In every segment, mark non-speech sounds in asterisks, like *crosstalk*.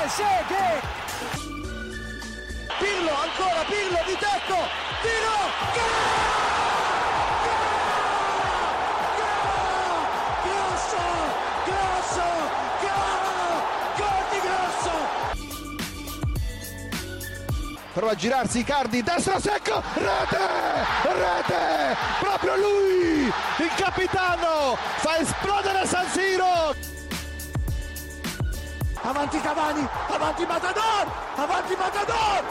Trezeguet! Pirlo, ancora Pirlo di tecco! Tiro! Grosso! Grosso! Gol di Grosso! Prova a girarsi Icardi, destro secco, rete! Rete! Proprio lui, il capitano, fa esplodere San Siro! Avanti Cavani, avanti Matador, avanti Matador!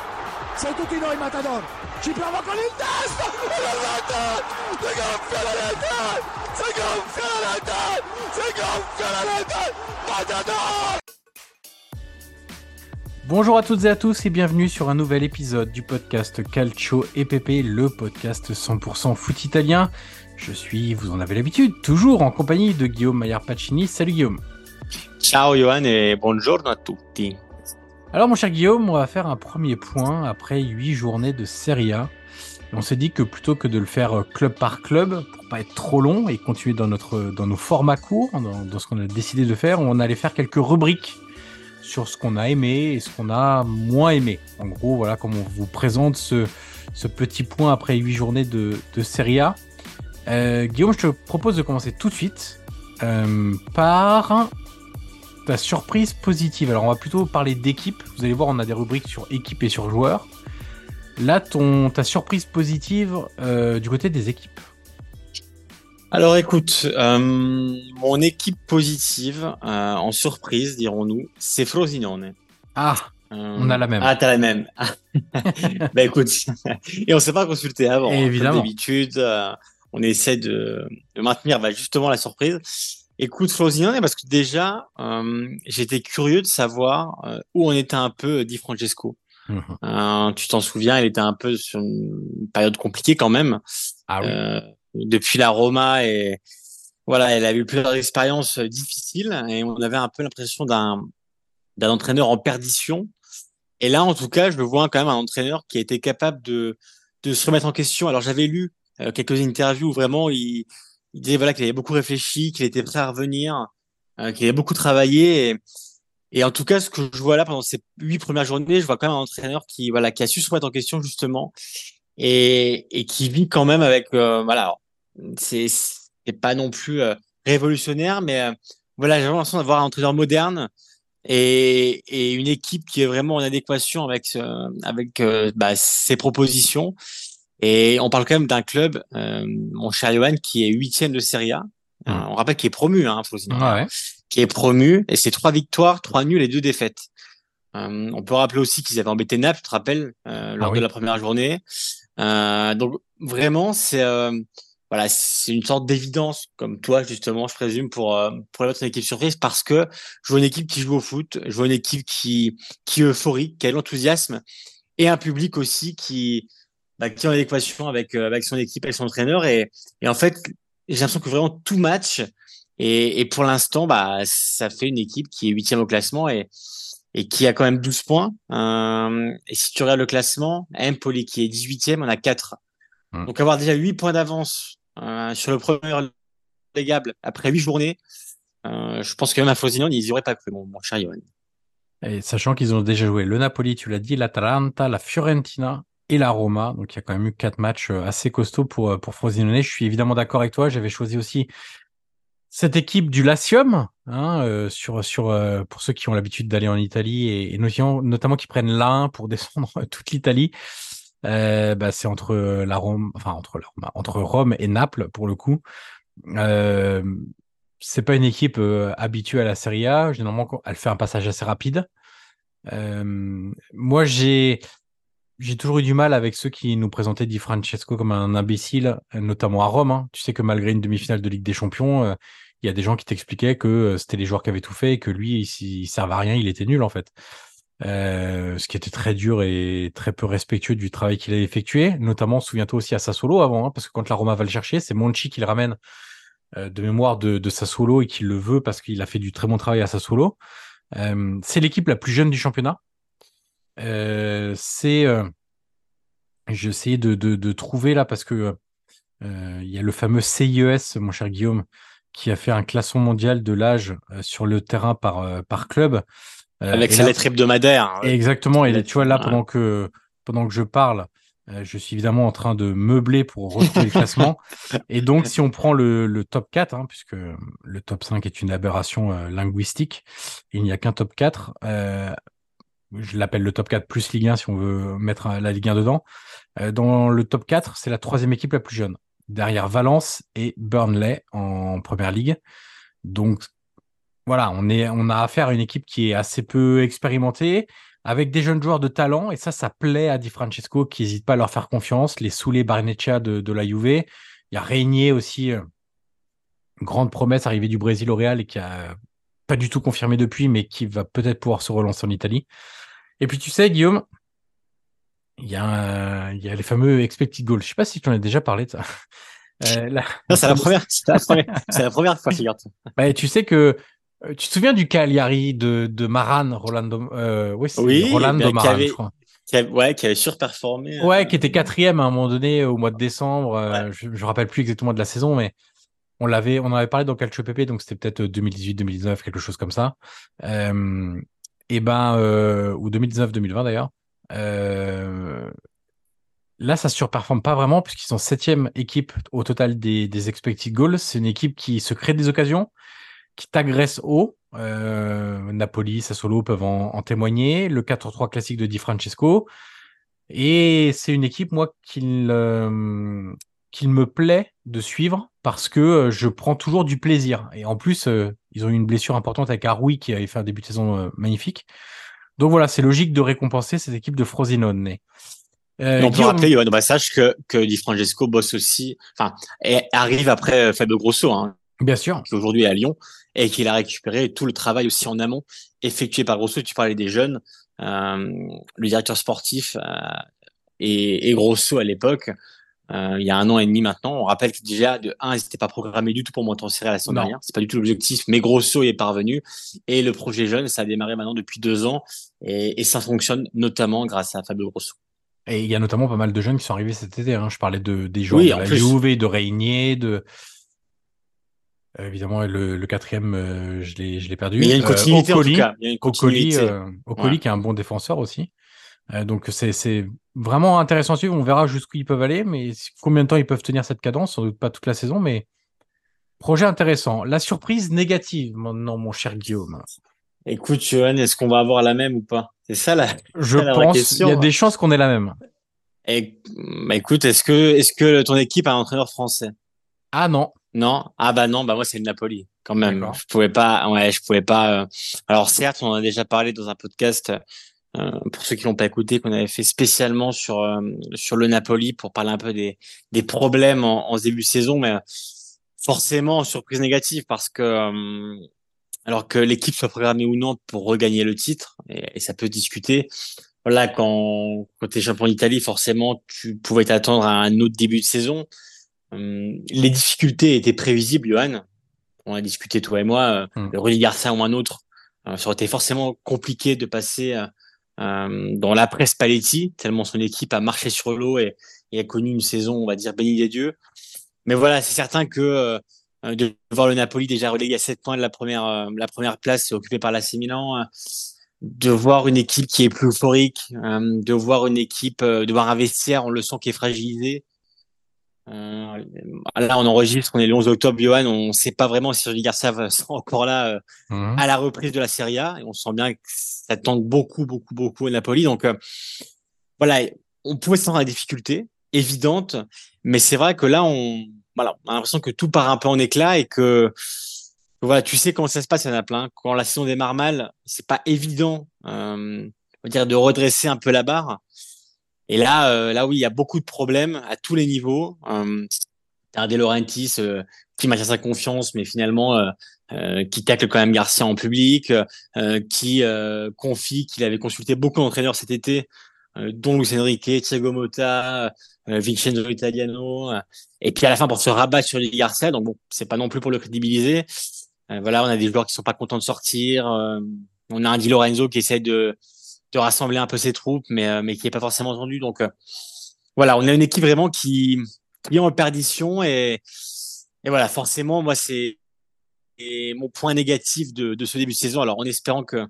Sei tutti noi Matador! Ci prova con il testo! Si gonfia la rete! Si gonfia la rete! Si gonfia la rete! Matador! Bonjour à toutes et à tous et bienvenue sur un nouvel épisode du podcast Calcio EPP, le podcast 100% foot italien. Je suis, vous en avez l'habitude, toujours en compagnie de Guillaume Maillard Pacini. Salut Guillaume. Ciao Johan et buongiorno a tutti. Alors mon cher Guillaume, on va faire un premier point après 8 journées de Serie A. On s'est dit que plutôt que de le faire club par club, pour pas être trop long et continuer dans, notre, dans nos formats courts, dans, ce qu'on a décidé de faire, on allait faire quelques rubriques sur ce qu'on a aimé et ce qu'on a moins aimé. En gros, voilà comment on vous présente ce, ce petit point après 8 journées de, de Serie A. Euh, Guillaume, je te propose de commencer tout de suite euh, par ta surprise positive. Alors, on va plutôt parler d'équipe. Vous allez voir, on a des rubriques sur équipe et sur joueurs. Là, ton, ta surprise positive euh, du côté des équipes. Alors écoute, euh, mon équipe positive, euh, en surprise, dirons-nous, c'est Frosinone. Ah, On a la même. Ah, t'as la même. *laughs* bah écoute, *laughs* et on s'est pas consulté avant. hein, comme Évidemment. d'habitude, on essaie de, de maintenir bah, justement la surprise. Écoute, Frosinone, parce que déjà, euh, j'étais curieux de savoir euh, où on était un peu Di Francesco. Mhm. Euh, tu t'en souviens, il était un peu sur une période compliquée quand même. Ah oui. Euh, depuis la Roma et voilà, elle a eu plusieurs expériences euh, difficiles et on avait un peu l'impression d'un d'un entraîneur en perdition. Et là, en tout cas, je le vois quand même un entraîneur qui a été capable de de se remettre en question. Alors j'avais lu euh, quelques interviews où vraiment il, il disait voilà qu'il avait beaucoup réfléchi, qu'il était prêt à revenir, euh, qu'il avait beaucoup travaillé. Et, en tout cas, ce que je vois là pendant ces huit premières journées, je vois quand même un entraîneur qui voilà qui a su se remettre en question justement et, et qui vit quand même avec euh, voilà c'est pas non plus euh, révolutionnaire mais euh, voilà j'ai l'impression d'avoir un entraîneur moderne et, et, une équipe qui est vraiment en adéquation avec avec bah, ses propositions. Et on parle quand même d'un club, mon cher Johan, qui est huitième de Serie A. Mmh. On rappelle qu'il est promu, hein, ouais. qui est promu, et c'est trois victoires, trois nuls et deux défaites. Euh, on peut rappeler aussi qu'ils avaient embêté Naples, tu te rappelles, euh, lors ah de la première journée. Euh, donc vraiment, c'est voilà, c'est une sorte d'évidence, comme toi justement, je présume, pour pour votre équipe surprise, parce que je vois une équipe qui joue au foot, je vois une équipe qui qui est euphorique, qui a l'enthousiasme, et un public aussi qui bah, qui est en adéquation avec avec son équipe, avec son entraîneur, et et en fait, j'ai l'impression que vraiment tout match. Et, et pour l'instant, bah, ça fait une équipe qui est huitième au classement et, et qui a quand même 12 points. Euh, et si tu regardes le classement, Empoli qui est 18e, on a 4. Hmm. Donc avoir déjà 8 points d'avance euh, sur le premier légable après 8 journées, euh, je pense que même à Frosinone, ils n'y auraient pas cru, mon, mon cher Johan. Et sachant qu'ils ont déjà joué le Napoli, tu l'as dit, l'Atalanta, la Fiorentina et la Roma. Donc il y a quand même eu quatre matchs euh, assez costauds pour, euh, pour Frosinone. Je suis évidemment d'accord avec toi. J'avais choisi aussi cette équipe du Latium, hein, euh, sur, sur, pour ceux qui ont l'habitude d'aller en Italie et, notamment, qui prennent l'un pour *laughs* descendre toute l'Italie. Bah, c'est entre la Rome, enfin entre la entre Rome et Naples pour le coup. C'est pas une équipe habituée à la Serie A. Généralement, elle fait un passage assez rapide. moi, j'ai j'ai toujours eu du mal avec ceux qui nous présentaient Di Francesco comme un imbécile, notamment à Rome. Hein. Tu sais que malgré une demi-finale de Ligue des Champions, euh, il y a des gens qui t'expliquaient que euh, c'était les joueurs qui avaient tout fait et que lui, il, il servait à rien, il était nul en fait. Euh, ce qui était très dur et très peu respectueux du travail qu'il a effectué. Notamment, souviens-toi aussi à Sassuolo avant, hein, parce que quand la Roma va le chercher, c'est Monchi qui le ramène de mémoire de, de Sassuolo et qui le veut parce qu'il a fait du très bon travail à Sassuolo. c'est l'équipe la plus jeune du championnat. Euh, c'est, euh, j'essayais de, de, de, trouver là parce que euh, il y a le fameux CIES, mon cher Guillaume, qui a fait un classement mondial de l'âge sur le terrain par, par club. Avec sa lettre hebdomadaire. Hein. Exactement. Et tu vois, là, pendant que, pendant que je parle, je suis évidemment en train de meubler pour retrouver le classement. *laughs* Et donc, si on prend le, le top 4, hein, puisque le top 5 est une aberration linguistique, il n'y a qu'un top 4 je l'appelle le top 4 plus Ligue 1 si on veut mettre la Ligue 1 dedans. Euh, dans le top 4, c'est la troisième équipe la plus jeune, derrière Valence et Burnley en première ligue. Donc voilà, on, est, on a affaire à une équipe qui est assez peu expérimentée, avec des jeunes joueurs de talent, et ça, ça plaît à Di Francesco qui n'hésite pas à leur faire confiance. Les Soulé Barneccia de, de la Juve. Il y a Régnier aussi, euh, grande promesse arrivée du Brésil au Real et qui a pas du tout confirmé depuis, mais qui va peut-être pouvoir se relancer en Italie. Et puis tu sais, Guillaume, il y, a, il y a les fameux expected goals. Je sais pas si tu en as déjà parlé de ça. *laughs* Euh, c'est la première, c'est la première, c'est la première fois, bah, tu sais que euh, tu te souviens du Cagliari de, de Maran, Rolando, euh, oui, oui, Rolando Maran, je crois. Qui avait, ouais, qui avait surperformé. Ouais, qui était quatrième à un moment donné au mois de décembre. je, je me rappelle plus exactement de la saison, mais on l'avait, on en avait parlé dans Calcio PP, donc c'était peut-être 2018-2019, quelque chose comme ça. Euh, et ben, euh, ou 2019-2020 d'ailleurs. Euh, là, ça surperforme pas vraiment puisqu'ils sont septième équipe au total des, des expected goals. C'est une équipe qui se crée des occasions, qui t'agresse haut. Euh, Napoli, Sassuolo peuvent en, témoigner. Le 4-3 classique de Di Francesco. Et c'est une équipe, moi, qu'il euh, me plaît de suivre parce que je prends toujours du plaisir. Et en plus, ils ont eu une blessure importante avec Aroui qui avait fait un début de saison euh, magnifique. Donc voilà, c'est logique de récompenser cette équipe de Frosinone. Euh, on peut rappeler, au passage, que, que Di Francesco bosse aussi, enfin, arrive après Fabio Grosso, hein, Bien sûr. Qui aujourd'hui est à Lyon et qu'il a récupéré tout le travail aussi en amont effectué par Grosso. Tu parlais des jeunes, euh, le directeur sportif et, et Grosso à l'époque euh, il y a un an et demi maintenant. On rappelle que déjà, de 1, ils n'étaient pas programmés du tout pour monter en série à la saison dernière. C'est pas du tout l'objectif, mais grosso, il est parvenu. Et le projet jeune, ça a démarré maintenant depuis deux ans et, et ça fonctionne notamment grâce à Fabio Grosso. Et il y a notamment pas mal de jeunes qui sont arrivés cet été. Hein. Je parlais de, des joueurs de la Juve, de Régnier, de... Euh, évidemment, le, le quatrième, euh, je l'ai perdu. Mais il y a une continuité en tout cas. Il y a une continuité. Ocoli, qui est un bon défenseur aussi. Euh, donc c'est vraiment intéressant à suivre. On verra jusqu'où ils peuvent aller, mais combien de temps ils peuvent tenir cette cadence, sans doute pas toute la saison, mais projet intéressant. La surprise négative, maintenant, mon cher Guillaume. Écoute, Johan, est-ce qu'on va avoir la même ou pas? C'est ça la. Je pense. Il y a des chances qu'on ait la même. Et, bah, écoute, est-ce que, est-ce que ton équipe a un entraîneur français? Ah non. Non? Ah bah non, bah moi c'est le Napoli quand même. Je pouvais pas. Ouais, je pouvais pas. Euh, alors certes, on en a déjà parlé dans un podcast. Euh, pour ceux qui l'ont pas écouté, qu'on avait fait spécialement sur euh, sur le Napoli pour parler un peu des des problèmes en, en début de saison, mais forcément surprise négative parce que alors que l'équipe soit programmée ou non pour regagner le titre, et, ça peut discuter. Voilà, quand, quand tu es champion d'Italie, forcément, tu pouvais t'attendre à un autre début de saison. Hum, les difficultés étaient prévisibles, Johan. On a discuté, toi et moi, euh, le Rudy Garcia ou un autre. Euh, ça aurait été forcément compliqué de passer euh, euh dans la presse Paletti, tellement son équipe a marché sur l'eau et, a connu une saison, on va dire, bénie des dieux. Mais voilà, c'est certain que euh, de voir le Napoli déjà relégué à 7 points de la première, euh, la première place occupée par l'AC Milan, euh, de voir une équipe qui est plus euphorique, de voir une équipe, de voir un vestiaire, on le sent qui est fragilisé. Là, on enregistre, on est le 11 octobre, Johan, on ne sait pas vraiment si Rudy Garcia *laughs* sera encore là mhm. à la reprise de la Serie A, et on sent bien que ça tente beaucoup, beaucoup, beaucoup au Napoli. Donc voilà, on pouvait se sentir la difficulté évidente, mais c'est vrai que là, on, voilà, on a l'impression que tout part un peu en éclat et que voilà, tu sais comment ça se passe à Naples. Hein. Quand la saison démarre mal, c'est pas évident, euh, on va dire, de redresser un peu la barre. Et là, euh, là oui, il y a beaucoup de problèmes à tous les niveaux. Euh, T'as De Laurentiis euh, qui maintient sa confiance, mais finalement euh, euh, qui tacle quand même Garcia en public, qui confie qu'il avait consulté beaucoup d'entraîneurs cet été euh, dont Luis Enrique, Thiago Motta, euh, Vincenzo Italiano, euh, et puis à la fin pour se rabattre sur les Garcia. Donc bon, c'est pas non plus pour le crédibiliser. voilà, on a des joueurs qui sont pas contents de sortir. on a un Di Lorenzo qui essaie de, de rassembler un peu ses troupes, mais mais qui est pas forcément entendu. Donc voilà, on a une équipe vraiment qui, qui est en perdition et et voilà, forcément, moi c'est mon point négatif de, de ce début de saison. Alors en espérant que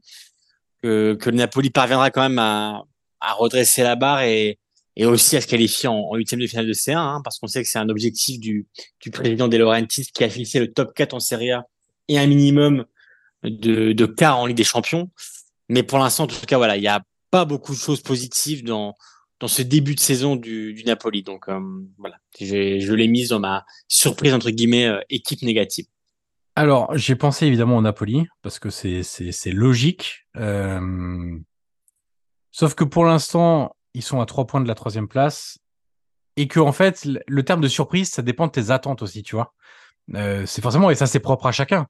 que, que le Napoli parviendra quand même à, à redresser la barre et, et aussi à se qualifier en huitième de finale de C1, hein, parce qu'on sait que c'est un objectif du, du président De Laurentiis qui a fixé le top 4 en Serie A et un minimum de, de quart en Ligue des Champions. Mais pour l'instant, en tout cas, voilà, il n'y a pas beaucoup de choses positives dans, dans ce début de saison du, du Napoli. Donc euh, voilà, je l'ai mise dans ma surprise entre guillemets euh, équipe négative. Alors j'ai pensé évidemment au Napoli parce que c'est logique. Euh, Sauf que pour l'instant, ils sont à trois points de la troisième place. Et que, en fait, le terme de surprise, ça dépend de tes attentes aussi, tu vois. C'est forcément, et ça, c'est propre à chacun.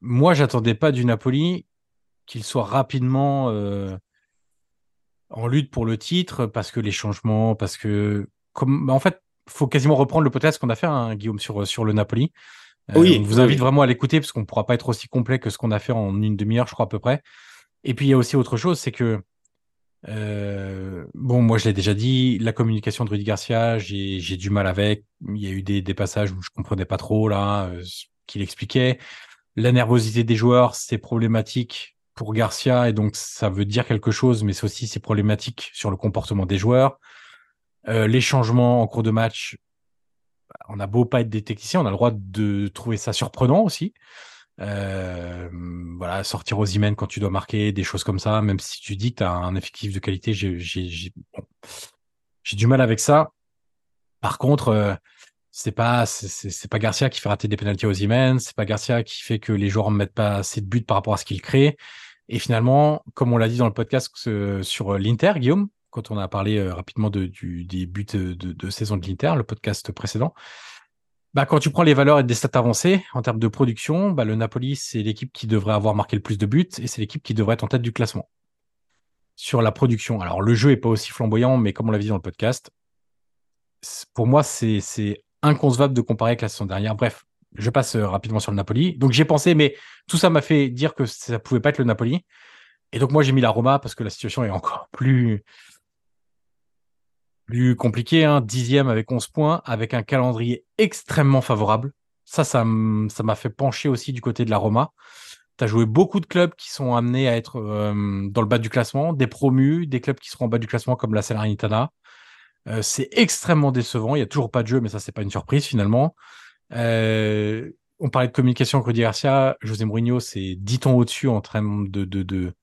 Moi, j'attendais pas du Napoli qu'il soit rapidement euh, en lutte pour le titre parce que les changements, parce que, comme, en fait, faut quasiment reprendre le podcast qu'on a fait, hein, Guillaume, sur, sur le Napoli. Euh, oui, on vous invite vraiment à l'écouter parce qu'on pourra pas être aussi complet que ce qu'on a fait en une demi-heure, je crois à peu près. Et puis il y a aussi autre chose, c'est que euh, bon, moi je l'ai déjà dit, la communication de Rudy Garcia, j'ai du mal avec. Il y a eu des, des passages où je comprenais pas trop là euh, ce qu'il expliquait. La nervosité des joueurs, c'est problématique pour Garcia et donc ça veut dire quelque chose, mais c'est aussi c'est problématique sur le comportement des joueurs. Euh, les changements en cours de match, on a beau pas être des techniciens, on a le droit de trouver ça surprenant aussi. Euh, voilà, sortir aux emails quand tu dois marquer, des choses comme ça, même si tu dis que tu as un effectif de qualité, j'ai du mal avec ça. Par contre, euh, c'est pas c'est pas Garcia qui fait rater des pénalties aux emails, c'est pas Garcia qui fait que les joueurs ne mettent pas assez de buts par rapport à ce qu'il crée. Et finalement, comme on l'a dit dans le podcast euh, sur l'Inter, Guillaume, quand on a parlé rapidement de, du, des buts de, saison de l'Inter, le podcast précédent, bah, quand tu prends les valeurs et des stats avancées en termes de production, bah, le Napoli, c'est l'équipe qui devrait avoir marqué le plus de buts et c'est l'équipe qui devrait être en tête du classement. Sur la production. Alors, le jeu est pas aussi flamboyant, mais comme on l'a dit dans le podcast, pour moi, c'est inconcevable de comparer avec la saison dernière. Bref, je passe euh, rapidement sur le Napoli. Donc, j'ai pensé, mais tout ça m'a fait dire que ça pouvait pas être le Napoli. Et donc, moi, j'ai mis la Roma parce que la situation est encore plus, plus compliqué, hein, dixième avec 11 points, avec un calendrier extrêmement favorable. Ça, ça m'a fait pencher aussi du côté de la Roma. Tu as joué beaucoup de clubs qui sont amenés à être euh, dans le bas du classement, des promus, des clubs qui seront en bas du classement comme la Salernitana. Euh, c'est extrêmement décevant. Il y a toujours pas de jeu, mais ça, c'est pas une surprise finalement. Euh, on parlait de communication avec Garcia, José Mourinho, c'est 10 tons au-dessus en termes de,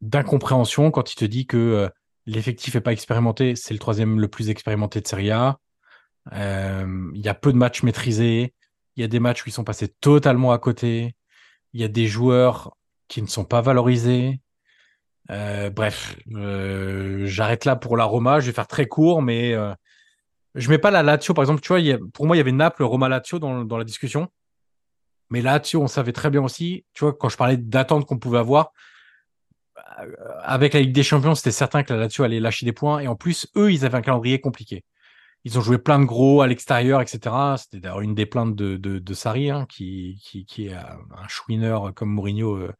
d'incompréhension quand il te dit que euh, l'effectif est pas expérimenté, c'est le troisième le plus expérimenté de Serie A. Il y a peu de matchs maîtrisés, il y a des matchs ils sont passés totalement à côté, il y a des joueurs qui ne sont pas valorisés. Euh, bref, j'arrête là pour la Roma. Je vais faire très court, mais je mets pas la Lazio, par exemple. Tu vois, pour moi, il y avait Naples, Roma, Lazio dans, la discussion. Mais Lazio, on savait très bien aussi, tu vois, quand je parlais d'attente qu'on pouvait avoir, euh, avec la Ligue des Champions, c'était certain que la Lazio allait lâcher des points. Et en plus, eux, ils avaient un calendrier compliqué. Ils ont joué plein de gros à l'extérieur, etc. C'était d'ailleurs une des plaintes de, de, hein, qui, qui, est un chouineur comme Mourinho euh,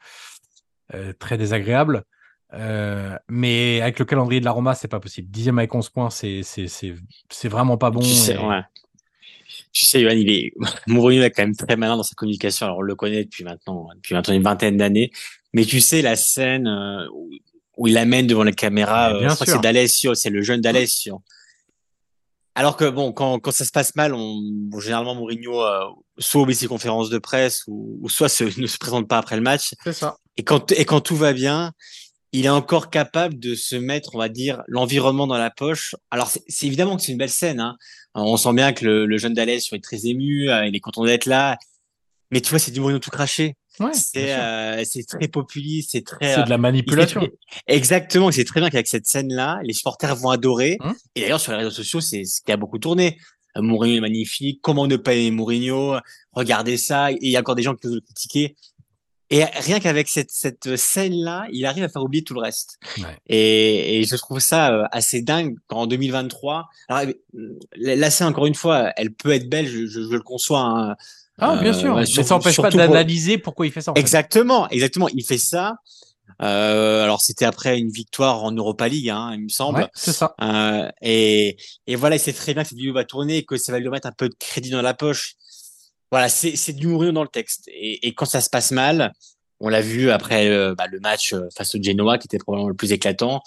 euh, très désagréable. Euh, mais avec le calendrier de la Roma, c'est pas possible. Dixième avec 11 points, c'est, c'est, c'est, c'est vraiment pas bon. Tu sais, ouais. Tu sais, il est, *laughs* Mourinho est quand même très malin dans sa communication. Alors, on le connaît depuis maintenant, depuis maintenant une vingtaine d'années. Mais tu sais, la scène euh, où, il amène devant les caméras, euh, c'est D'Alessio, c'est le jeune D'Alessio. Alors que bon, quand, quand ça se passe mal, on, généralement Mourinho euh, soit oublie ses conférences de presse ou, ou soit se, *laughs* ne se présente pas après le match. C'est ça. Et quand, et quand tout va bien, il est encore capable de se mettre, on va dire, l'environnement dans la poche. Alors, c'est évidemment que c'est une belle scène. Hein. On sent bien que le, le jeune D'Alès est très ému, euh, il est content d'être là. Mais tu vois, c'est du Mourinho tout craché. Ouais, c'est euh, très populiste, c'est très. C'est de la manipulation. Exactement, c'est très bien qu'avec cette scène-là, les supporters vont adorer. Hum. Et d'ailleurs, sur les réseaux sociaux, c'est ce qui a beaucoup tourné. Euh, Mourinho est magnifique. Comment ne pas aimer Mourinho? Regardez ça. Et il y a encore des gens qui veulent le critiquer. Et rien qu'avec cette, cette scène-là, il arrive à faire oublier tout le reste. Ouais. Et, et, je trouve ça euh, assez dingue qu'en 2023, alors, euh, la scène, encore une fois, elle peut être belle, je, je, je le conçois. Hein, ah, bien sûr. Euh, mais ça n'empêche pas d'analyser pourquoi il fait ça. En exactement, exactement. Il fait ça. Euh, alors c'était après une victoire en Europa League, hein, il me semble. Ouais, c'est ça. Euh, et, et voilà, il sait très bien que cette vidéo va tourner, que ça va lui remettre un peu de crédit dans la poche voilà, c'est du Mourinho dans le texte. Et, et, quand ça se passe mal, on l'a vu après euh, bah, le match euh, face au Genoa, qui était probablement le plus éclatant,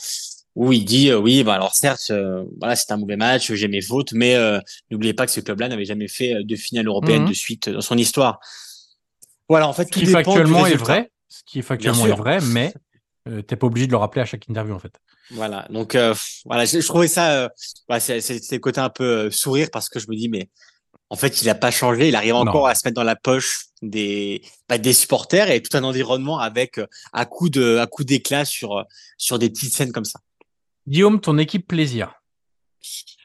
où il dit euh, oui, bah alors certes, voilà, c'est un mauvais match, j'ai mes fautes, mais n'oubliez pas que ce club-là n'avait jamais fait de finale européenne mmh. de suite dans son histoire. Voilà, en fait, ce tout qui factuellement est vrai, ce qui factuellement est vrai, mais t'es pas obligé de le rappeler à chaque interview en fait. Voilà, donc voilà, je, je, trouvais ça, voilà, c'est le côté un peu sourire parce que je me dis mais en fait, il n'a pas changé. Il arrive encore à se mettre dans la poche des bah, des supporters et tout un environnement avec euh, à coup de à coup d'éclat sur euh, sur des petites scènes comme ça. Guillaume, ton équipe plaisir?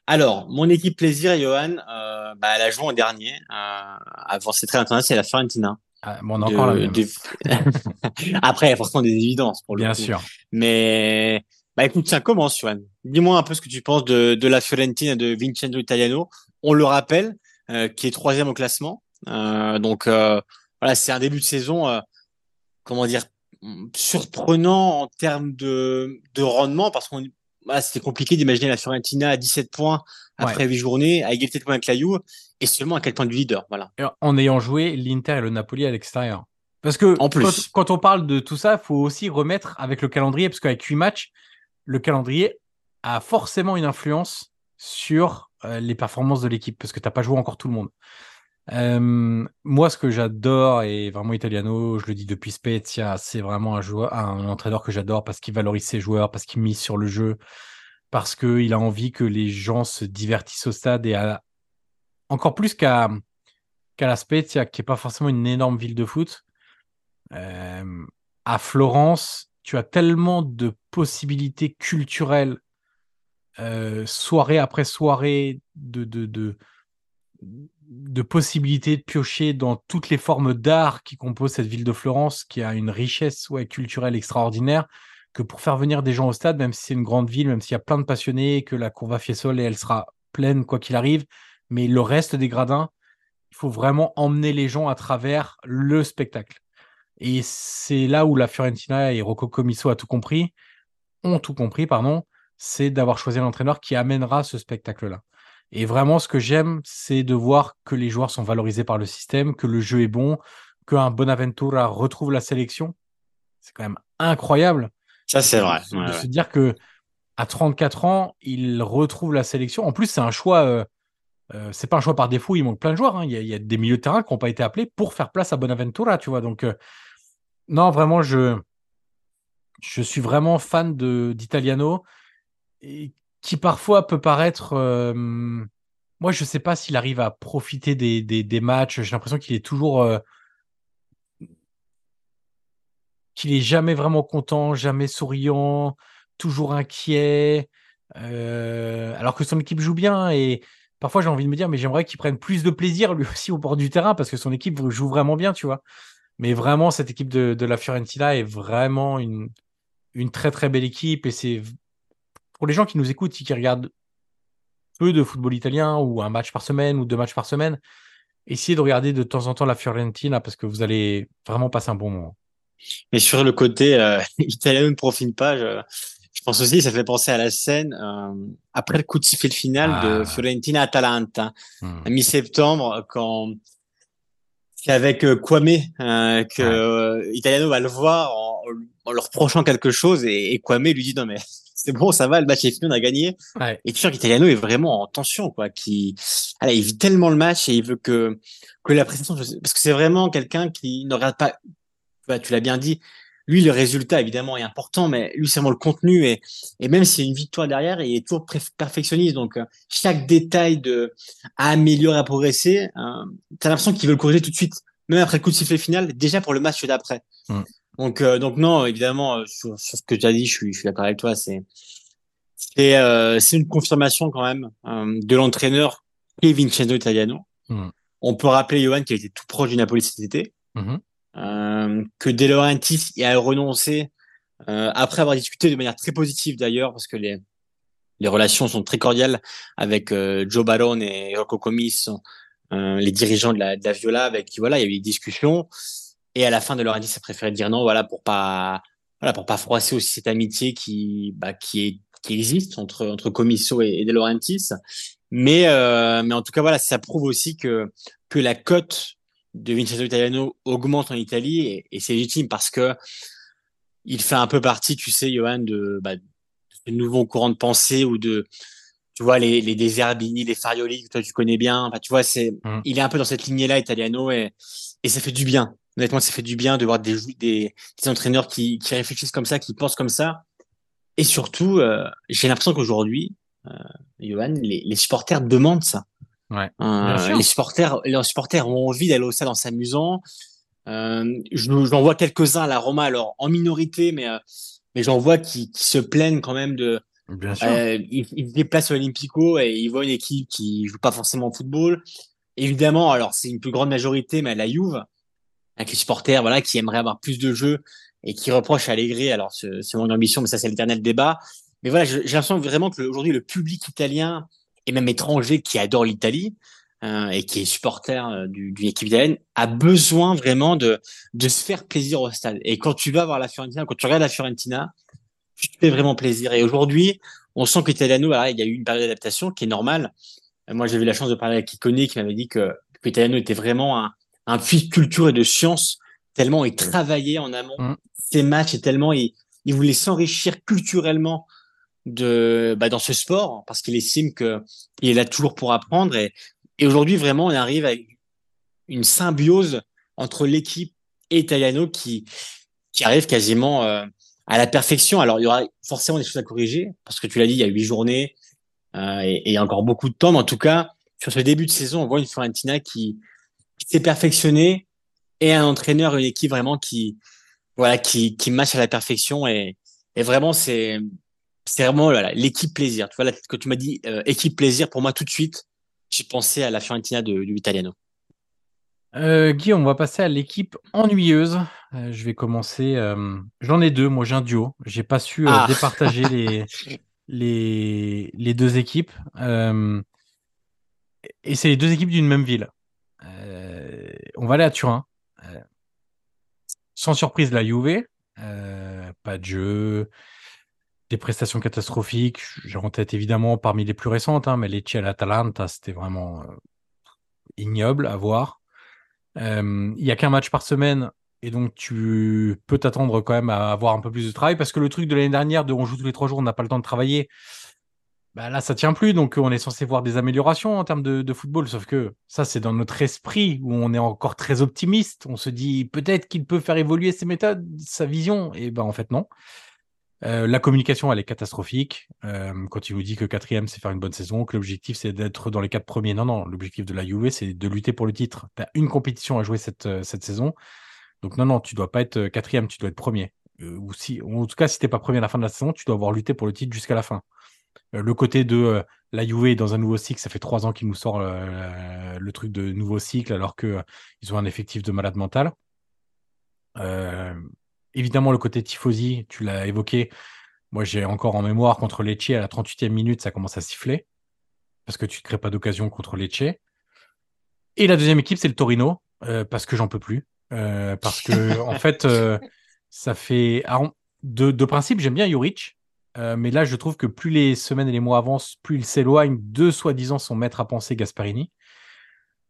Alors, mon équipe plaisir, Johan, euh, bah, elle a joué en dernier. Euh, avant, c'est très international, c'est la Fiorentina. Ah, bon, on a encore la même. De... *laughs* Après, il y a forcément des évidences pour le Bien coup. sûr. Mais bah écoute, ça commence, Johan. Dis-moi un peu ce que tu penses de, de la Fiorentina de Vincenzo Italiano. On le rappelle, qui est troisième au classement. Euh, donc euh, voilà, c'est un début de saison, comment dire, surprenant en termes de, de rendement parce qu'on c'était compliqué d'imaginer la Fiorentina à 17 points après ouais. 8 journées, à égalité de points avec la Juve, et seulement à 4 points du leader. Voilà. En ayant joué l'Inter et le Napoli à l'extérieur. Parce que en plus. Quand, quand, on parle de tout ça, il faut aussi remettre avec le calendrier, parce qu'avec 8 matchs, le calendrier a forcément une influence sur euh, les performances de l'équipe parce que t'as pas joué encore tout le monde. Euh, moi, ce que j'adore, et vraiment Italiano, je le dis depuis Spezia, c'est vraiment un joueur, un entraîneur que j'adore parce qu'il valorise ses joueurs, parce qu'il mise sur le jeu, parce qu'il a envie que les gens se divertissent au stade et à, encore plus qu'à la Spezia, qui est pas forcément une énorme ville de foot. Euh, à Florence, tu as tellement de possibilités culturelles euh, soirée après soirée de, de, de, possibilités de piocher dans toutes les formes d'art qui composent cette ville de Florence, qui a une richesse culturelle extraordinaire, que pour faire venir des gens au stade, même si c'est une grande ville, même s'il y a plein de passionnés, que la cour va Fiesole et elle sera pleine quoi qu'il arrive, mais le reste des gradins, il faut vraiment emmener les gens à travers le spectacle. Et c'est là où la Fiorentina et Rocco Comiso a tout compris, ont tout compris, pardon, c'est d'avoir choisi un entraîneur qui amènera ce spectacle-là. Et vraiment, ce que j'aime, c'est de voir que les joueurs sont valorisés par le système, que le jeu est bon, qu'un Bonaventura retrouve la sélection. C'est quand même incroyable. Ça, c'est vrai. De, ouais, se dire que à 34 ans, il retrouve la sélection. En plus, c'est un choix euh, euh, c'est pas un choix par défaut, il manque plein de joueurs. Hein. Il, y a, des milieux de terrain qui n'ont pas été appelés pour faire place à Bonaventura, tu vois. Donc, euh, non, vraiment, je, je suis vraiment fan de d'Italiano, qui parfois peut paraître. Euh, moi, je sais pas s'il arrive à profiter des, des, matchs. J'ai l'impression qu'il est toujours. qu'il est jamais vraiment content, jamais souriant, toujours inquiet. alors que son équipe joue bien et parfois j'ai envie de me dire, mais j'aimerais qu'il prenne plus de plaisir lui *laughs* aussi au bord du terrain parce que son équipe joue vraiment bien, tu vois. Mais vraiment, cette équipe de, la Fiorentina est vraiment une, une très très belle équipe et c'est pour les gens qui nous écoutent et qui regardent peu de football italien ou un match par semaine ou deux matchs par semaine, essayez de regarder de temps en temps la Fiorentina parce que vous allez vraiment passer un bon moment. Mais sur le côté euh, *laughs* italien ne profite pas, je, je pense aussi, ça fait penser à la scène euh, après le coup de sifflet final de ah. Fiorentina Atalanta, hmm. à mi-septembre, quand c'est avec euh, Kwame euh, que euh, Italiano va le voir en, en, leur reprochant quelque chose et, et, Kwame lui dit non mais c'est bon ça va le match est fini on a gagné ouais. et tu vois qu'Italiano est vraiment en tension quoi qui allez, il vit tellement le match et il veut que que la prestation parce que c'est vraiment quelqu'un qui ne regarde pas bah, tu l'as bien dit lui, le résultat, évidemment, est important, mais lui, c'est vraiment le contenu. Et, et même s'il y a une victoire derrière, il est toujours perfectionniste. Donc, euh, chaque détail de à améliorer, à progresser, euh, tu as l'impression qu'il veut le corriger tout de suite, même après le coup de sifflet final, déjà pour le match d'après. Mm. Donc, euh, donc non, évidemment, euh, sur, ce que tu as dit, je suis, je suis d'accord avec toi. C'est c'est euh, une confirmation quand même de l'entraîneur et Vincenzo Italiano. Mm. On peut rappeler Johan qui a été tout proche du Napoli cet été. Euh, que De Laurentiis y a renoncé euh, après avoir discuté de manière très positive d'ailleurs, parce que les, les relations sont très cordiales avec euh, Joe Barone et Rocco Comis, les dirigeants de la, de la Viola, avec qui voilà, il y a eu des discussions. Et à la fin, De Laurentiis a préféré dire non, voilà, pour pas, voilà, pour pas froisser aussi cette amitié qui, bah, qui est, qui existe entre entre Comiso et, et De Laurentiis. Mais mais en tout cas, voilà, ça prouve aussi que que la cote de Vincenzo Italiano augmente en Italie et, c'est légitime parce que il fait un peu partie, tu sais, Johan, de, bah, de nouveaux courants de pensée ou de, tu vois, les, les Deserbini, les Farioli, que toi tu connais bien. tu vois, c'est, mm. il est un peu dans cette lignée-là, Italiano, et, et ça fait du bien. Honnêtement, ça fait du bien de voir des, des, des entraîneurs qui, qui réfléchissent comme ça, qui pensent comme ça. Et surtout, euh, j'ai l'impression qu'aujourd'hui, euh, Johan, les, les supporters demandent ça. Ouais, euh, les supporters, les supporters ont envie d'aller au stade en s'amusant. Euh, j'en vois quelques-uns à la Roma, alors en minorité, mais mais j'en vois qui, qui, se plaignent quand même de. Bien sûr. Euh, ils, ils, se déplacent au Olympico et ils voient une équipe qui joue pas forcément au football. Évidemment, alors c'est une plus grande majorité, mais à la Juve, avec les supporters, voilà, qui aimeraient avoir plus de jeux et qui reprochent à Allegri. Alors c'est mon ambition, mais ça c'est l'éternel débat. Mais voilà, j'ai l'impression vraiment que aujourd'hui le public italien et même étranger qui adore l'Italie euh, et qui est supporter euh, d'une équipe italienne a besoin vraiment de de se faire plaisir au stade. Et quand tu vas voir la Fiorentina, quand tu regardes la Fiorentina, tu te fais vraiment plaisir. Et aujourd'hui, on sent que Italiano, il y a eu une période d'adaptation qui est normale. Moi, j'ai eu la chance de parler avec Iconi qui m'avait dit que, que était vraiment un, un fils de culture et de science, tellement il travaillait en amont mmh. ses matchs et tellement il, il voulait s'enrichir culturellement de bah, dans ce sport parce qu'il estime que il est là toujours pour apprendre et, et aujourd'hui vraiment on arrive à une symbiose entre l'équipe et Italiano qui qui arrive quasiment euh, à la perfection. Alors il y aura forcément des choses à corriger parce que tu l'as dit il y a huit journées euh, et, il y a encore beaucoup de temps mais en tout cas sur ce début de saison on voit une Fiorentina qui, qui s'est perfectionnée et un entraîneur une équipe vraiment qui voilà qui qui match à la perfection et, et vraiment c'est c'est vraiment l'équipe plaisir. Tu vois, là, que tu m'as dit euh, équipe plaisir, pour moi, tout de suite, j'ai pensé à la Fiorentina de, de. Euh, Guillaume, on va passer à l'équipe ennuyeuse. Euh, je vais commencer. Euh, j'en ai deux. Moi, j'ai un duo. J'ai pas su ah. départager *laughs* les, les, les deux équipes. et c'est les deux équipes d'une même ville. On va aller à Turin. sans surprise, la Juve. pas de jeu des prestations catastrophiques. J'ai en tête évidemment parmi les plus récentes, hein, mais les à l'Atalanta, c'était vraiment euh, ignoble à voir. Euh, il y a qu'un match par semaine, et donc tu peux t'attendre quand même à avoir un peu plus de travail, parce que le truc de l'année dernière, de on joue tous les trois jours, on n'a pas le temps de travailler, bah là, ça tient plus, donc on est censé voir des améliorations en termes de, football, sauf que ça, c'est dans notre esprit où on est encore très optimiste. On se dit peut-être qu'il peut faire évoluer ses méthodes, sa vision, et ben en fait non. Euh, la communication, elle est catastrophique. Euh, quand il vous dit que quatrième, c'est faire une bonne saison, que l'objectif, c'est d'être dans les quatre premiers. Non, non, l'objectif de la Juve, c'est de lutter pour le titre. Tu as une compétition à jouer cette, euh, saison. Donc non, non, tu dois pas être quatrième, tu dois être premier. ou si, en tout cas, si t'es pas premier à la fin de la saison, tu dois avoir lutté pour le titre jusqu'à la fin. Euh, le côté de euh, la Juve dans un nouveau cycle, ça fait trois ans qu'ils nous sort euh, le truc de nouveau cycle alors qu'ils ils ont un effectif de malade mental. évidemment, le côté tifosi, tu l'as évoqué. Moi, j'ai encore en mémoire contre Lecce à la 38e minute, ça commence à siffler parce que tu ne crées pas d'occasion contre Lecce. Et la deuxième équipe, c'est le Torino parce que j'en peux plus. parce que, en *laughs* fait, ça fait. de, de principe, j'aime bien Juric. Euh, mais là, je trouve que plus les semaines et les mois avancent, plus il s'éloigne de soi-disant son maître à penser Gasparini.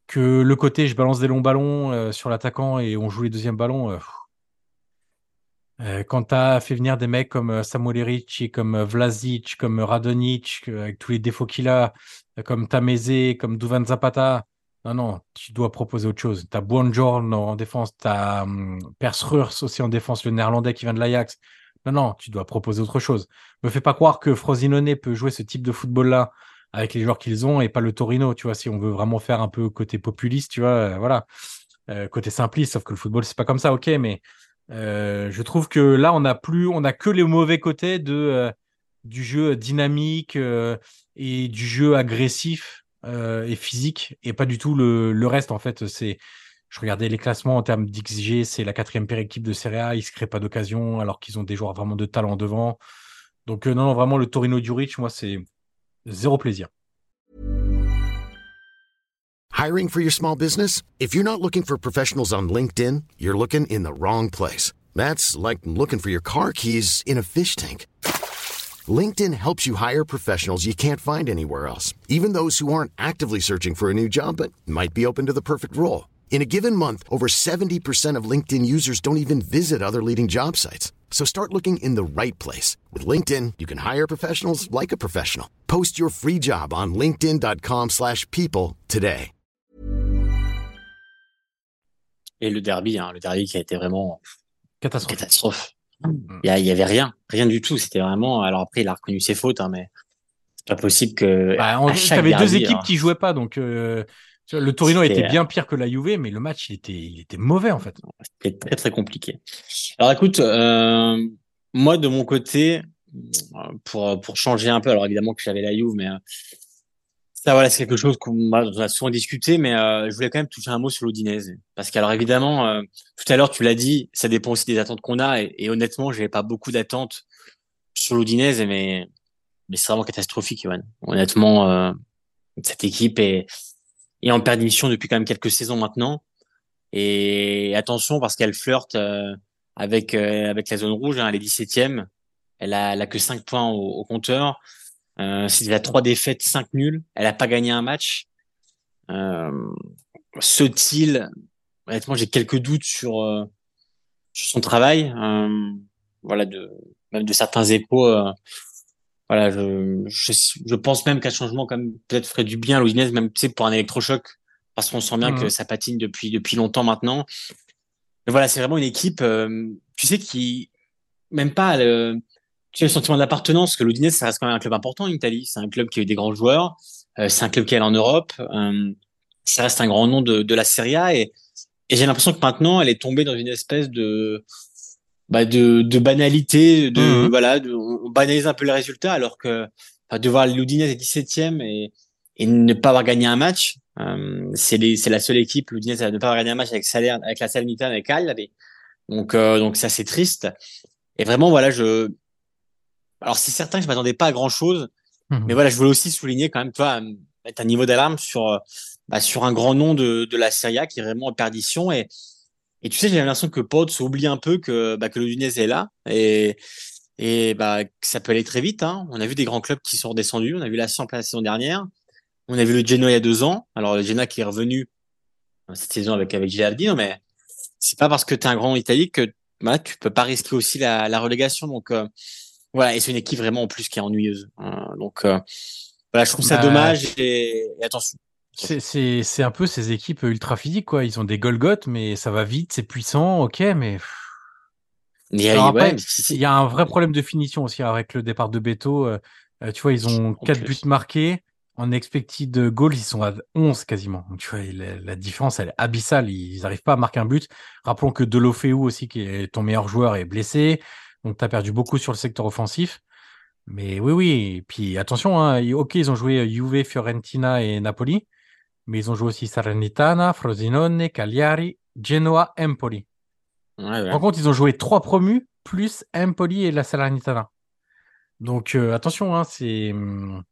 Que le côté je balance des longs ballons euh, sur l'attaquant et on joue les deuxièmes ballons. Euh, quand tu as fait venir des mecs comme Samuel Ricci, comme Vlasic, comme Radonic, avec tous les défauts qu'il a, comme Tameze, comme Duvan Zapata, non, non, tu dois proposer autre chose. Tu as Buongiorno en défense, tu as um, aussi en défense, le néerlandais qui vient de l'Ajax. Non, non, tu dois proposer autre chose. Me fais pas croire que Frosinone peut jouer ce type de football-là avec les joueurs qu'ils ont et pas le Torino, tu vois, si on veut vraiment faire un peu côté populiste, tu vois, euh, voilà, euh, côté simpliste, sauf que le football, c'est pas comme ça, ok, mais euh, je trouve que là, on a plus, on a que les mauvais côtés de, du jeu dynamique et du jeu agressif et physique et pas du tout le, le reste, en fait, c'est je regardais les classements en termes d'XG, c'est la quatrième pire équipe de Serie A, ils ne se créent pas d'occasion alors qu'ils ont des joueurs vraiment de talent devant. Donc euh, non, vraiment le Torino Djuric, moi c'est zéro plaisir. Hiring for your small business? If you're not looking for professionals on LinkedIn, you're looking in the wrong place. That's like looking for your car keys in a fish tank. LinkedIn helps you hire professionals you can't find anywhere else, even those who aren't actively searching for a new job but might be open to the perfect role. In a given month, over 70% of LinkedIn users don't even visit other leading job sites. So start looking in the right place. With LinkedIn, you can hire professionals like a professional. Post your free job on linkedin.com slash people today. Et le derby, hein, le derby qui a été vraiment catastrophe. catastrophe. Mm. Il y, avait rien, rien du tout. C'était vraiment. Alors après, il a reconnu ses fautes, hein, mais c'est pas possible que. Bah, on, avait deux équipes hein. qui jouaient pas, donc euh, le Torino était bien pire que la Juve, mais le match, il était, il était mauvais, en fait. C'était très, très compliqué. Alors, écoute, euh, moi, de mon côté, pour, pour changer un peu, alors évidemment que j'avais la Juve, mais euh, ça, voilà, c'est quelque chose qu'on a souvent discuté, mais euh, je voulais quand même toucher un mot sur l'Odinese. Parce qu'alors, évidemment, tout à l'heure, tu l'as dit, ça dépend aussi des attentes qu'on a, et, et honnêtement, j'avais pas beaucoup d'attentes sur l'Odinese, mais, mais c'est vraiment catastrophique, Johan. Honnêtement, cette équipe est et en perdition depuis quand même quelques saisons maintenant. Et attention parce qu'elle flirte euh, avec euh, avec la zone rouge. Hein, elle est 17e. Elle a, elle a que 5 points au, compteur. Euh, c'est déjà 3 défaites, 5 nuls. Elle a pas gagné un match. Euh, Ce-t-il Honnêtement, j'ai quelques doutes sur, euh, sur son travail. voilà, de même de certains échos voilà, je, je, je pense même qu'un changement comme peut-être ferait du bien à l'Udinese, même tu sais, pour un électrochoc, parce qu'on sent bien que mmh. ça patine depuis depuis longtemps maintenant. Mais voilà, c'est vraiment une équipe, euh, tu sais, qui même pas le, tu as le sentiment d'appartenance, que l'Udinese, ça reste quand même un club important en Italie. C'est un club qui a eu des grands joueurs, euh, c'est un club qui est en Europe, euh, ça reste un grand nom de, de la Serie A et, et j'ai l'impression que maintenant, elle est tombée dans une espèce de bah, de, de banalité, de mhm. voilà, de, on banalise un peu les résultats, alors que de voir l'Udinese est 17e et, et ne pas avoir gagné un match, euh, c'est la seule équipe l'Udinese à ne pas avoir gagné un match avec Saler, avec la Salernitana, avec Cagliari. Donc euh, donc ça c'est triste. Et vraiment voilà, je alors c'est certain que je m'attendais pas à grand chose, mhm. mais voilà, je voulais aussi souligner quand même, toi, mettre un niveau d'alarme sur bah, sur un grand nom de, de la Serie A qui est vraiment en perdition et et tu sais, j'ai l'impression que Pod oublie un peu que, bah, que le Dunez est là et, et bah, que ça peut aller très vite. Hein. On a vu des grands clubs qui sont redescendus. On a vu la Samp la saison dernière. On a vu le Genoa il y a deux ans. Alors le Genoa qui est revenu cette saison avec avec Gilardino, mais c'est pas parce que tu es un grand Italie que bah, tu peux pas risquer aussi la, la relégation. Donc euh, voilà, et c'est une équipe vraiment en plus qui est ennuyeuse. Hein. donc voilà, je trouve ça Bah, dommage et, et attention. C'est, un peu ces équipes ultra physiques, quoi. Ils ont des Golgoth, mais ça va vite, c'est puissant, ok, mais. Il y a, ouais, il y un vrai problème de finition aussi avec le départ de Beto. euh, euh, tu vois, ils ont En 4 plus. buts marqués. En expected goals, ils sont à 11 quasiment. Donc, tu vois, la, la différence, elle est abyssale. Ils n'arrivent pas à marquer un but. Rappelons que Delofeu aussi, qui est ton meilleur joueur, est blessé. Donc, tu as perdu beaucoup sur le secteur offensif. Mais oui, oui. Et puis, attention, hein, ok, ils ont joué Juve, Fiorentina et Napoli. Mais ils ont joué aussi Salernitana, Frosinone, Cagliari, Genoa, Empoli. ouais, ouais. Par contre, ils ont joué trois promus, plus Empoli et la Salernitana. Donc, euh, attention, hein, c'est. hum,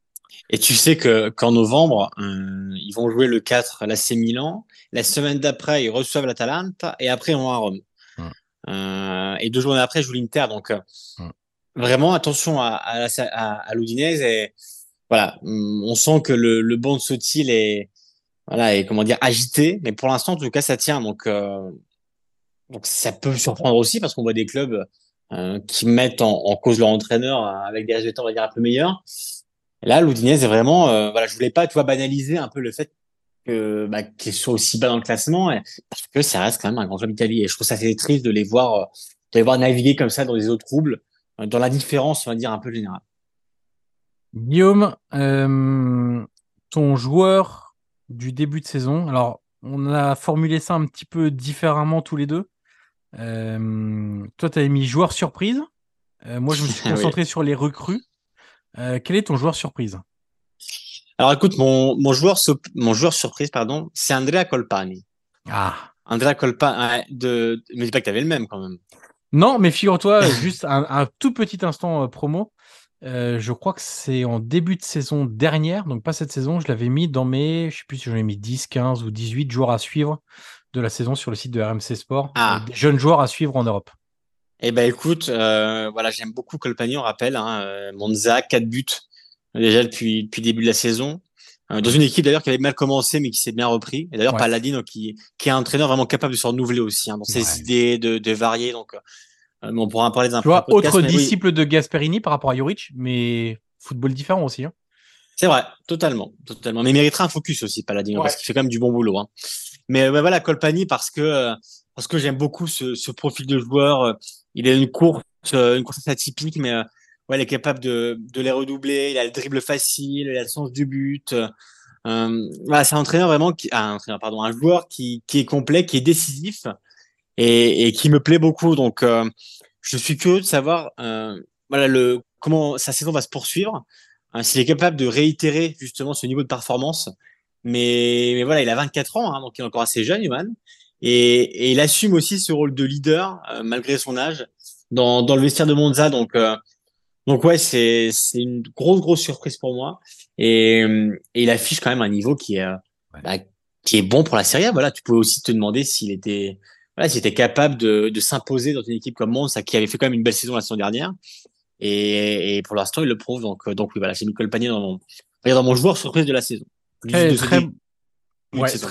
Et tu sais que qu'en novembre, euh, ils vont jouer le 4 l'AC Milan. La semaine d'après, ils reçoivent l'Atalanta et après, ils vont à Rome. Hmm. Euh, et deux journées après, ils jouent l'Inter. Donc, Hmm. vraiment, attention à, à, la- à, à l'Udinese. Et voilà, on sent que le, le banc de Sotil est, voilà, est, comment dire, agité. Mais pour l'instant, en tout cas, ça tient. Donc, euh, donc ça peut surprendre aussi parce qu'on voit des clubs euh, qui mettent en, en cause leur entraîneur euh, avec des résultats, on va dire, un peu meilleurs. Et là, l'Udinese est vraiment, euh, voilà, je voulais pas, tu vois, banaliser un peu le fait que, bah, qu'ils soient aussi bas dans le classement, et- parce que ça reste quand même un grand club italien. Et je trouve ça assez triste de les voir, euh, de les voir naviguer comme ça dans des eaux troubles, euh, dans la différence, on va dire, un peu générale. Guillaume, ton joueur du début de saison. Alors, on a formulé ça un petit peu différemment tous les deux. Euh, toi, tu avais mis joueur surprise. Euh, moi, je me suis *laughs* Oui. concentré sur les recrues. Euh, quel est ton joueur surprise? Alors, écoute, mon, mon joueur, sur- mon joueur surprise, pardon, c'est Andrea Colpani. Ah. Andrea Colpani, de, mais dis pas que t'avais le même quand même. Non, mais figure-toi, *laughs* juste un, un tout petit instant promo. Euh, je crois que c'est en début de saison dernière, donc pas cette saison, je l'avais mis dans mes, je sais plus si j'en ai mis 10, 15 ou 18 joueurs à suivre de la saison sur le site de RMC Sport. Ah. Des jeunes joueurs à suivre en Europe. Eh ben écoute, euh, voilà, j'aime beaucoup Colpani, on rappelle, hein, euh, Monza, 4 buts déjà depuis, depuis le début de la saison. Euh, dans une équipe d'ailleurs qui avait mal commencé mais qui s'est bien repris. Et d'ailleurs Ouais. Paladino qui, qui est un entraîneur vraiment capable de se renouveler aussi hein, dans ses Ouais. idées, de, de varier. Donc, mais on pourra en parler dans un Tu vois, podcast, autre oui, disciple de Gasperini par rapport à Juric, mais football différent aussi. hein. c'est vrai, totalement, totalement. Mais il mériterait un focus aussi Paladino Ouais. parce qu'il fait quand même du bon boulot. Hein. Mais euh, voilà Colpani parce que euh, parce que j'aime beaucoup ce, ce profil de joueur. euh, Il a une course, euh, une course atypique, mais euh, ouais, il est capable de, de les redoubler. Il a le dribble facile, il a le sens du but. Euh, euh, voilà, c'est un entraîneur vraiment qui, ah, un entraîneur, pardon, un joueur qui, qui est complet, qui est décisif et, et qui me plaît beaucoup. Donc, euh, je suis curieux de savoir, euh, voilà, le comment sa saison va se poursuivre. hein, S'il est capable de réitérer justement ce niveau de performance. Mais, mais voilà, il a 24 ans, hein, donc il est encore assez jeune, Johan. Et, et il assume aussi ce rôle de leader euh, malgré son âge dans, dans le vestiaire de Monza. Donc, euh, donc ouais, c'est c'est une grosse grosse surprise pour moi. Et, et il affiche quand même un niveau qui est euh, Ouais. bah, qui est bon pour la Serie A. Voilà, tu peux aussi te demander s'il était voilà, s'il était capable de, de s'imposer dans une équipe comme Monza qui avait fait quand même une belle saison la saison dernière. Et, et pour l'instant, il le prouve. Donc, euh, donc oui, voilà, j'ai mis Colpani dans mon, dans mon joueur surprise de la saison. Très, De très, ouais, saison,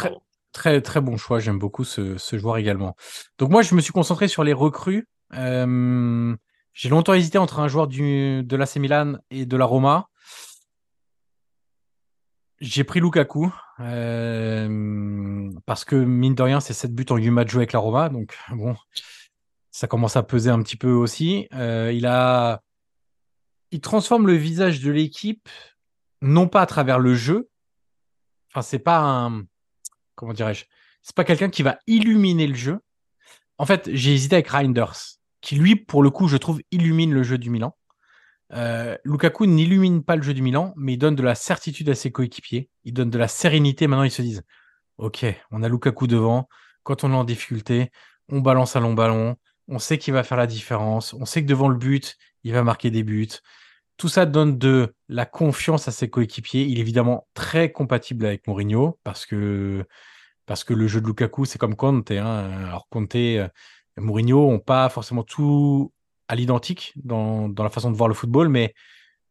très, très bon choix. J'aime beaucoup ce, ce joueur également. Donc moi, je me suis concentré sur les recrues. Euh, j'ai longtemps hésité entre un joueur du, de l'AC Milan et de la Roma. J'ai pris Lukaku euh, parce que mine de rien, c'est 7 buts en 8 matchs joués avec la Roma. Donc *laughs* bon, ça commence à peser un petit peu aussi. Euh, il a, il transforme le visage de l'équipe non pas à travers le jeu. Enfin, c'est pas un, comment dirais-je, c'est pas quelqu'un qui va illuminer le jeu. En fait, j'ai hésité avec Reinders, qui lui, pour le coup, je trouve, illumine le jeu du Milan. Euh, Lukaku n'illumine pas le jeu du Milan, mais il donne de la certitude à ses coéquipiers. Il donne de la sérénité. Maintenant, ils se disent Ok, on a Lukaku devant. Quand on est en difficulté, on balance un long ballon. On sait qu'il va faire la différence. On sait que devant le but, il va marquer des buts. Tout ça donne de la confiance à ses coéquipiers. Il est évidemment très compatible avec Mourinho parce que, parce que le jeu de Lukaku, c'est comme Conte. Hein. Alors, Conte, euh, Mourinho n'ont pas forcément tout à l'identique dans, dans la façon de voir le football, mais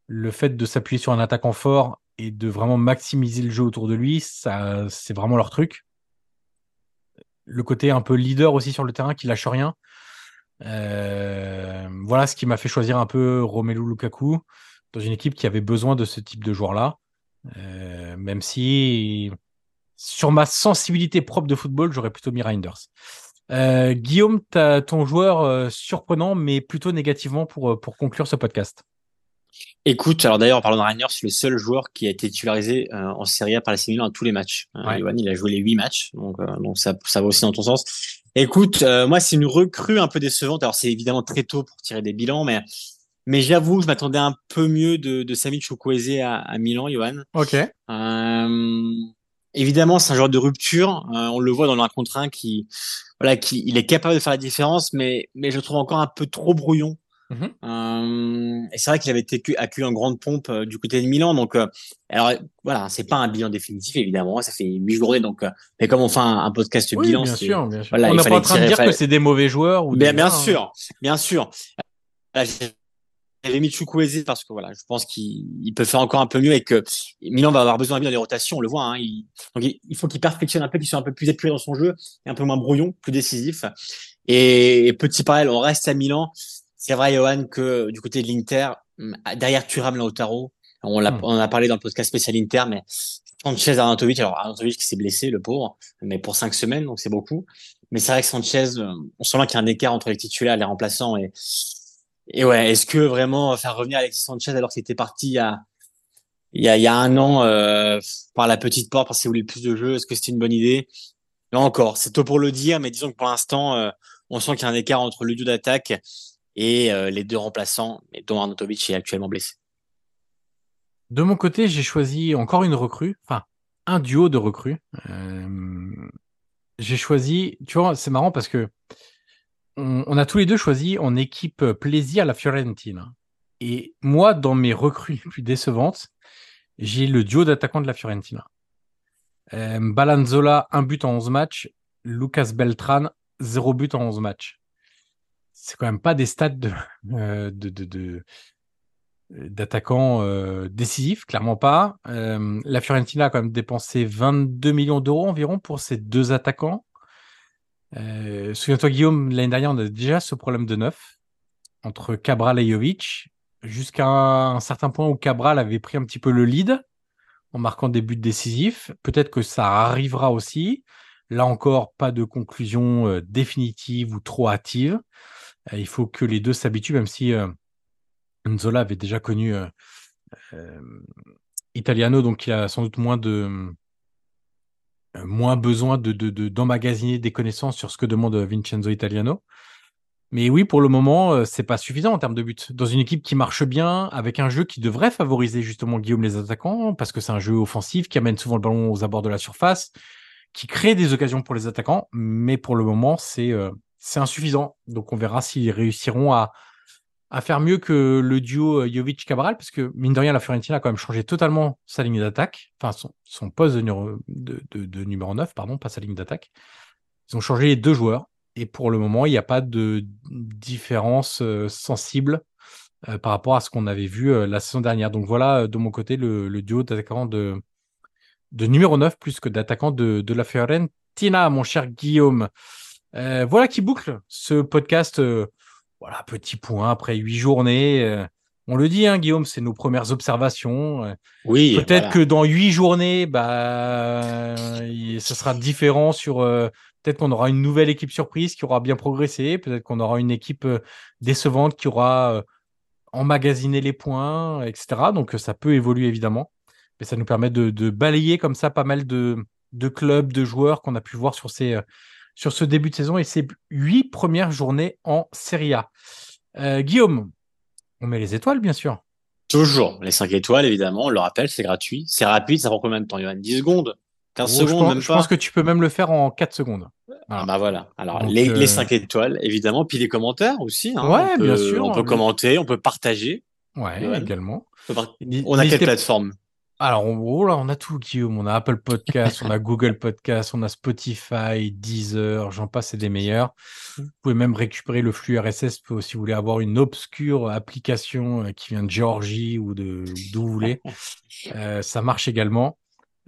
le fait de s'appuyer sur un attaquant fort et de vraiment maximiser le jeu autour de lui, ça, c'est vraiment leur truc. Le côté un peu leader aussi sur le terrain qui lâche rien. Euh, voilà ce qui m'a fait choisir un peu Romelu Lukaku. dans une équipe qui avait besoin de ce type de joueur-là. Euh, même si sur ma sensibilité propre de football, j'aurais plutôt mis Reinders. Euh, Guillaume, as ton joueur euh, surprenant, mais plutôt négativement pour, pour conclure ce podcast. Écoute, alors d'ailleurs, en parlant de Reinders, c'est le seul joueur qui a été titularisé en Serie A par la Milan à tous les matchs. Ouais. il a joué les huit matchs, donc, donc ça, ça va aussi dans ton sens. Écoute, moi, c'est une recrue un peu décevante. Alors, c'est évidemment très tôt pour tirer des bilans, mais mais j'avoue, je m'attendais un peu mieux de, de Sami Chukwueze à, à Milan, Johan. Ok. Euh, évidemment, c'est un joueur de rupture. Euh, on le voit dans l'un contre un qui, voilà, qui, il est capable de faire la différence, mais, mais je le trouve encore un peu trop brouillon. Mm -hmm. et c'est vrai qu'il avait été accueilli en grande pompe euh, du côté de Milan. Donc, euh, alors voilà, c'est pas un bilan définitif évidemment. Ça fait huit journées, donc mais comme on fait un, un podcast oui, bilan, bien sûr, bien sûr. Voilà, on n'est pas en train de dire que c'est des mauvais joueurs ou bien, des bien joueurs, sûr, bien sûr. Là, j'avais mis Chukwueze parce que voilà, je pense qu'il peut faire encore un peu mieux et que Milan va avoir besoin de des rotations, on le voit. Hein, il, donc il faut qu'il perfectionne un peu, qu'il soit un peu plus épuré dans son jeu et un peu moins brouillon, plus décisif. Et, et petit parallèle, on reste à Milan. C'est vrai, Johan, que du côté de l'Inter, derrière Thuram, Lautaro, on, l'a, Hmm. on en a parlé dans le podcast spécial Inter, mais Sanchez, Arnautovic, alors Arnautovic qui s'est blessé, le pauvre, mais pour cinq semaines, donc c'est beaucoup. Mais c'est vrai que Sanchez, euh, on sent bien qu'il y a un écart entre les titulaires et les remplaçants et et ouais, est-ce que vraiment faire revenir Alexis Sanchez alors qu'il était parti il y a, il y a, un an euh, par la petite porte parce qu'il voulait plus de jeu, est-ce que c'était une bonne idée? Là encore, c'est tôt pour le dire, mais disons que pour l'instant, euh, on sent qu'il y a un écart entre le duo d'attaque et euh, les deux remplaçants, dont Arnautovic est actuellement blessé. De mon côté, j'ai choisi encore une recrue, enfin un duo de recrues. Euh, j'ai choisi, tu vois, c'est marrant parce que on, a tous les deux choisi en équipe plaisir la Fiorentina. Et moi, dans mes recrues les plus décevantes, j'ai le duo d'attaquants de la Fiorentina. Euh, Balanzola, un but en 11 matchs. Lucas Beltran, zéro but en 11 matchs. C'est quand même pas des stats de, *laughs* euh, d'attaquants euh, décisifs, clairement pas. Euh, la Fiorentina a quand même dépensé 22 millions d'euros environ pour ces deux attaquants. Euh, Souviens-toi, Guillaume, l'année dernière, on a déjà ce problème de neuf entre Cabral et Jovic, jusqu'à un, certain point où Cabral avait pris un petit peu le lead en marquant des buts décisifs. Peut-être que ça arrivera aussi. Là encore, pas de conclusion euh, définitive ou trop hâtive. Euh, il faut que les deux s'habituent, même si Nzola avait déjà connu Italiano, donc il a sans doute moins de moins besoin de, de, de- d'emmagasiner des connaissances sur ce que demande Vincenzo Italiano. Mais oui, pour le moment, euh, c'est pas suffisant en termes de buts. Dans une équipe qui marche bien, avec un jeu qui devrait favoriser justement Guillaume les attaquants, parce que c'est un jeu offensif qui amène souvent le ballon aux abords de la surface, qui crée des occasions pour les attaquants, mais pour le moment, c'est euh, c'est insuffisant. Donc on verra s'ils réussiront à, à faire mieux que le duo euh, Jovic-Cabral, parce que mine de rien, la Fiorentina a quand même changé totalement sa ligne d'attaque, enfin son, poste de, numéro- de, de- de numéro 9, pardon, pas sa ligne d'attaque. Ils ont changé les deux joueurs, et pour le moment, il n'y a pas de différence euh, sensible euh, par rapport à ce qu'on avait vu la saison dernière. Donc voilà, de mon côté, le, duo d'attaquants de, numéro 9 plus que d'attaquants de, la Fiorentina, mon cher Guillaume. Voilà qui boucle ce podcast. Voilà, petit point après huit journées. euh, on le dit, hein, Guillaume, c'est nos premières observations. euh, Oui, Peut-être voilà. que dans huit journées, bah, ce sera différent sur. euh, Peut-être qu'on aura une nouvelle équipe surprise qui aura bien progressé. Peut-être qu'on aura une équipe décevante qui aura euh, emmagasiné les points, etc. Donc ça peut évoluer évidemment. Mais ça nous permet de, de balayer comme ça pas mal de, de clubs, de joueurs qu'on a pu voir sur, ces, sur ce début de saison et ces huit premières journées en Serie A. Euh, Guillaume, on met les étoiles, bien sûr. Toujours les 5 étoiles, évidemment. On le rappelle, c'est gratuit. C'est rapide, ça prend combien de temps, Johan 10 secondes? 15 Oh, je secondes, pense, même je pas? pense que tu peux même le faire en 4 secondes. Ah bah voilà. Alors Donc, les, euh, les 5 étoiles, évidemment, puis les commentaires aussi. hein. Ouais, on peut, bien sûr. On peut commenter, on peut partager. Ouais, Johan. également. On, a quelle n'hésitez- plateforme? Alors, on, oh là, on a tout, Guillaume. On a Apple Podcast, on a Google Podcast, on a Spotify, Deezer, j'en passe, c'est des meilleurs. Vous pouvez même récupérer le flux RSS pour- si vous voulez avoir une obscure application euh, qui vient de Géorgie ou de d'où vous voulez. *laughs* Euh, ça marche également.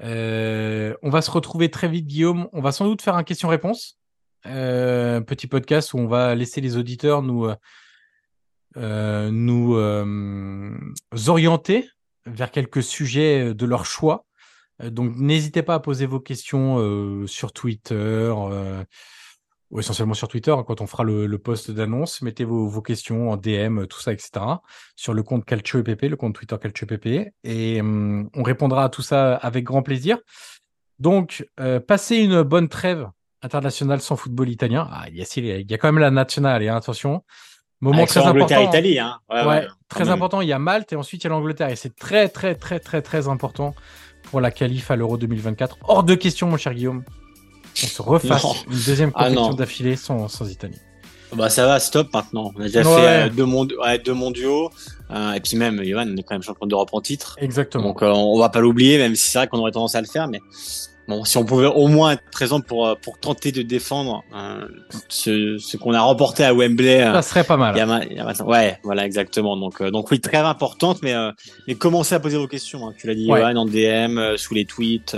Euh, on va se retrouver très vite, Guillaume. On va sans doute faire un question-réponse. Euh, petit podcast où on va laisser les auditeurs nous, nous orienter vers quelques sujets de leur choix. donc n'hésitez pas à poser vos questions sur Twitter, ou essentiellement sur Twitter, hein, quand on fera le, le post d'annonce, mettez vos, questions en DM, tout ça, etc. Sur le compte Calcio EPP, le compte Twitter Calcio EPP. Et hum, on répondra à tout ça avec grand plaisir. Donc, euh, passez une bonne trêve internationale sans football italien. Ah, il, y a, il y a quand même la nationale, attention. Moment très important. Italie, hein. ouais, ouais, très important. Il y a Malte et ensuite il y a l'Angleterre. Et c'est très, très, très, très, très important pour la qualif à l'Euro 2024. Hors de question, mon cher Guillaume on se refasse une deuxième ah, compétition d'affilée sans, sans Italie. Bah ça va, stop maintenant. On a déjà fait euh, deux, deux, mondiaux. Euh, et puis même, Johan, on est quand même champion d'Europe en titre. Exactement. Donc euh, on va pas l'oublier, même si c'est vrai qu'on aurait tendance à le faire. Mais bon, si on pouvait au moins être présent pour, euh, pour tenter de défendre euh, ce, ce qu'on a remporté à Wembley. Ça serait pas mal. Il y a, ouais, voilà, exactement. Donc, donc oui, très importante, mais, mais commencez à poser vos questions. Hein. Tu l'as dit, Johan, en DM, sous les tweets.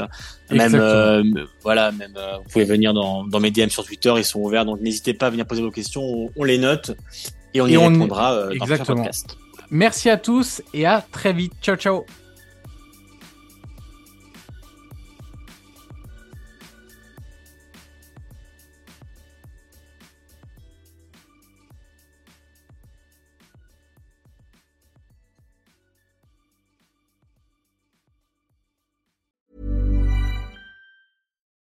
Même euh, voilà, même euh, vous pouvez venir dans, dans mes DM sur Twitter, ils sont ouverts, donc n'hésitez pas à venir poser vos questions, on, les note et on y répondra euh, dans le podcast. Merci à tous et à très vite. Ciao ciao.